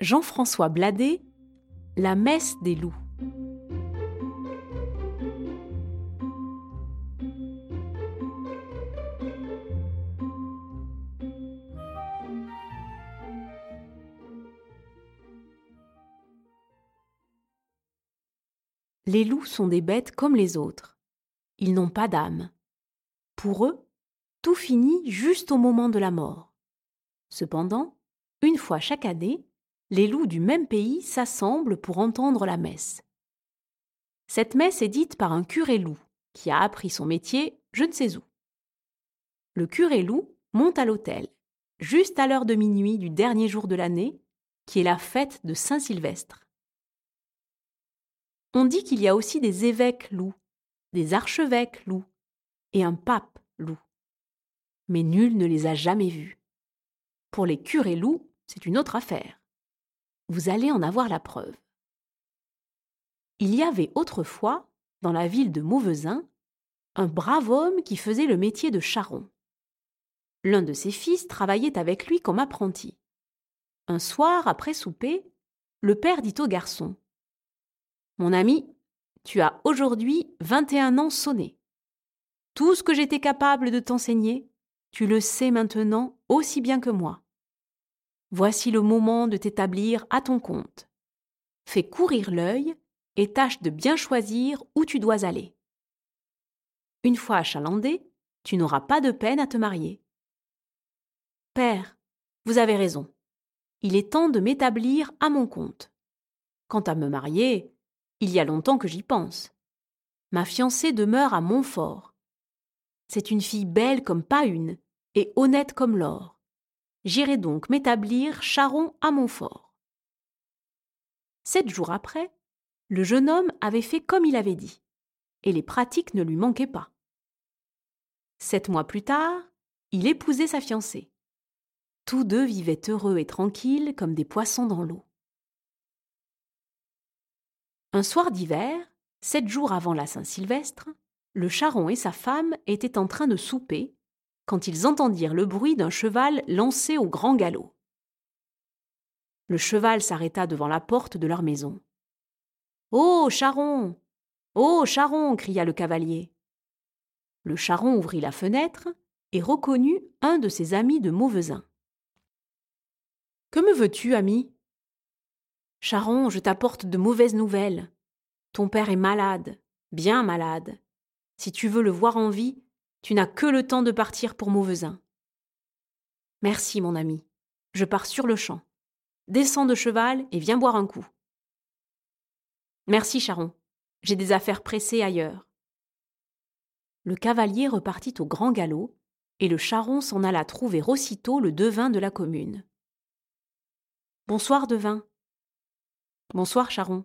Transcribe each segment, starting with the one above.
Jean-François Bladet, La messe des loups. Les loups sont des bêtes comme les autres. Ils n'ont pas d'âme. Pour eux, tout finit juste au moment de la mort. Cependant, une fois chaque année, les loups du même pays s'assemblent pour entendre la messe. Cette messe est dite par un curé loup, qui a appris son métier je ne sais où. Le curé loup monte à l'autel, juste à l'heure de minuit du dernier jour de l'année, qui est la fête de Saint-Sylvestre. On dit qu'il y a aussi des évêques loups, des archevêques loups et un pape loup. Mais nul ne les a jamais vus. Pour les curés loups, c'est une autre affaire. Vous allez en avoir la preuve. Il y avait autrefois, dans la ville de Mauvezin, un brave homme qui faisait le métier de charron. L'un de ses fils travaillait avec lui comme apprenti. Un soir, après souper, le père dit au garçon Mon ami, tu as aujourd'hui vingt et un ans sonnés. Tout ce que j'étais capable de t'enseigner, tu le sais maintenant aussi bien que moi. Voici le moment de t'établir à ton compte. Fais courir l'œil et tâche de bien choisir où tu dois aller. Une fois achalandé, tu n'auras pas de peine à te marier. Père, vous avez raison. Il est temps de m'établir à mon compte. Quant à me marier, il y a longtemps que j'y pense. Ma fiancée demeure à Montfort. C'est une fille belle comme pas une, et honnête comme l'or. J'irai donc m'établir charron à Montfort. Sept jours après, le jeune homme avait fait comme il avait dit, et les pratiques ne lui manquaient pas. Sept mois plus tard, il épousait sa fiancée. Tous deux vivaient heureux et tranquilles comme des poissons dans l'eau. Un soir d'hiver, sept jours avant la Saint-Sylvestre, le charron et sa femme étaient en train de souper quand ils entendirent le bruit d'un cheval lancé au grand galop. Le cheval s'arrêta devant la porte de leur maison. Oh, charron Oh, charron cria le cavalier. Le charron ouvrit la fenêtre et reconnut un de ses amis de Mauvezin. Que me veux-tu, ami Charron, je t'apporte de mauvaises nouvelles. Ton père est malade, bien malade. Si tu veux le voir en vie, tu n'as que le temps de partir pour Mauvezin. Merci, mon ami. Je pars sur le champ. Descends de cheval et viens boire un coup. Merci, Charon. J'ai des affaires pressées ailleurs. Le cavalier repartit au grand galop, et le charron s'en alla trouver aussitôt le devin de la commune. Bonsoir, devin. Bonsoir, charron.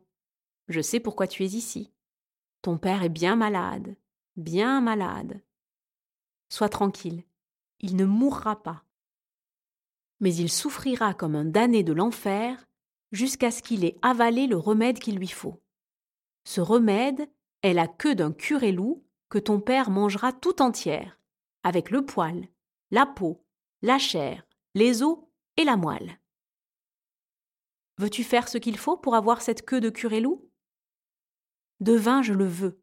Je sais pourquoi tu es ici. Ton père est bien malade, bien malade. Sois tranquille, il ne mourra pas. Mais il souffrira comme un damné de l'enfer jusqu'à ce qu'il ait avalé le remède qu'il lui faut. Ce remède est la queue d'un curé loup que ton père mangera tout entière, avec le poil, la peau, la chair, les os et la moelle. Veux-tu faire ce qu'il faut pour avoir cette queue de curé loup? Devin, je le veux,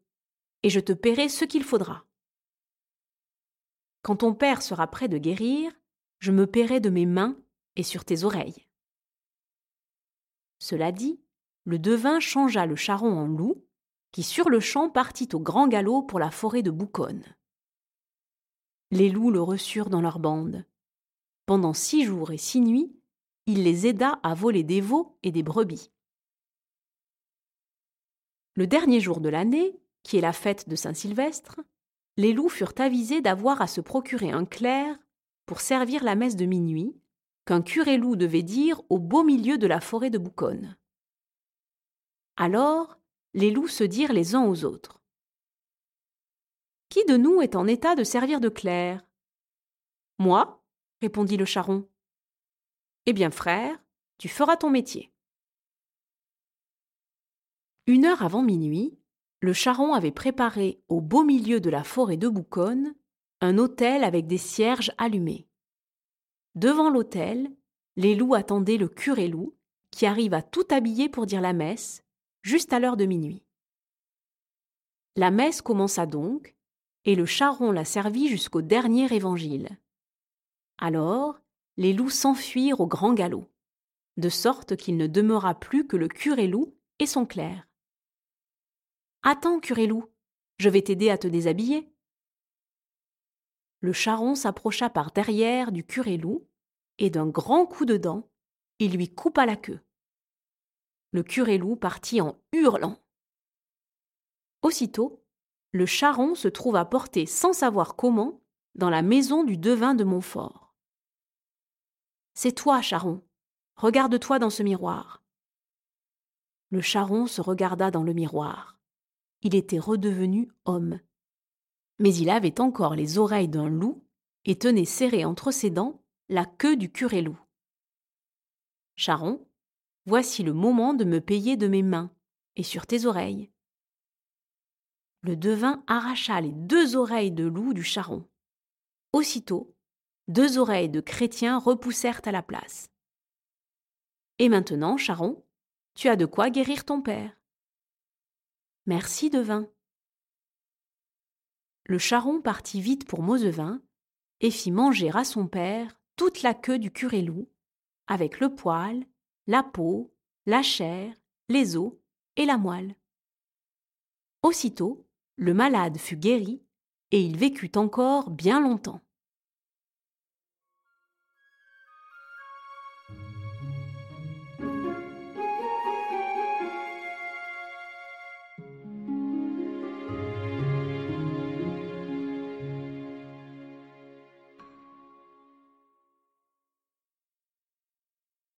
et je te paierai ce qu'il faudra. Quand ton père sera prêt de guérir, je me paierai de mes mains et sur tes oreilles. Cela dit, le devin changea le charron en loup, qui sur le champ partit au grand galop pour la forêt de Bouconne. Les loups le reçurent dans leur bande. Pendant six jours et six nuits, il les aida à voler des veaux et des brebis. Le dernier jour de l'année, qui est la fête de Saint-Sylvestre, les loups furent avisés d'avoir à se procurer un clerc pour servir la messe de minuit, qu'un curé loup devait dire au beau milieu de la forêt de Bouconne. Alors, les loups se dirent les uns aux autres. Qui de nous est en état de servir de clerc? Moi, répondit le charron. Eh bien, frère, tu feras ton métier. Une heure avant minuit, le charron avait préparé au beau milieu de la forêt de Bouconne un autel avec des cierges allumés. Devant l'autel, les loups attendaient le curé loup, qui arriva tout habillé pour dire la messe, juste à l'heure de minuit. La messe commença donc, et le charron la servit jusqu'au dernier évangile. Alors, les loups s'enfuirent au grand galop, de sorte qu'il ne demeura plus que le curé loup et son clerc. Attends, curé loup, je vais t'aider à te déshabiller. Le charron s'approcha par derrière du curé loup, et d'un grand coup de dent, il lui coupa la queue. Le curé loup partit en hurlant. Aussitôt, le charron se trouva porté sans savoir comment dans la maison du devin de Montfort. C'est toi, charron. Regarde-toi dans ce miroir. Le charron se regarda dans le miroir. Il était redevenu homme. Mais il avait encore les oreilles d'un loup et tenait serré entre ses dents la queue du curé loup. Charron, voici le moment de me payer de mes mains et sur tes oreilles. Le devin arracha les deux oreilles de loup du charron. Aussitôt, deux oreilles de chrétien repoussèrent à la place. Et maintenant, charron, tu as de quoi guérir ton père. Merci, devin. Le charron partit vite pour Mosevin et fit manger à son père toute la queue du curé loup, avec le poil, la peau, la chair, les os et la moelle. Aussitôt, le malade fut guéri, et il vécut encore bien longtemps.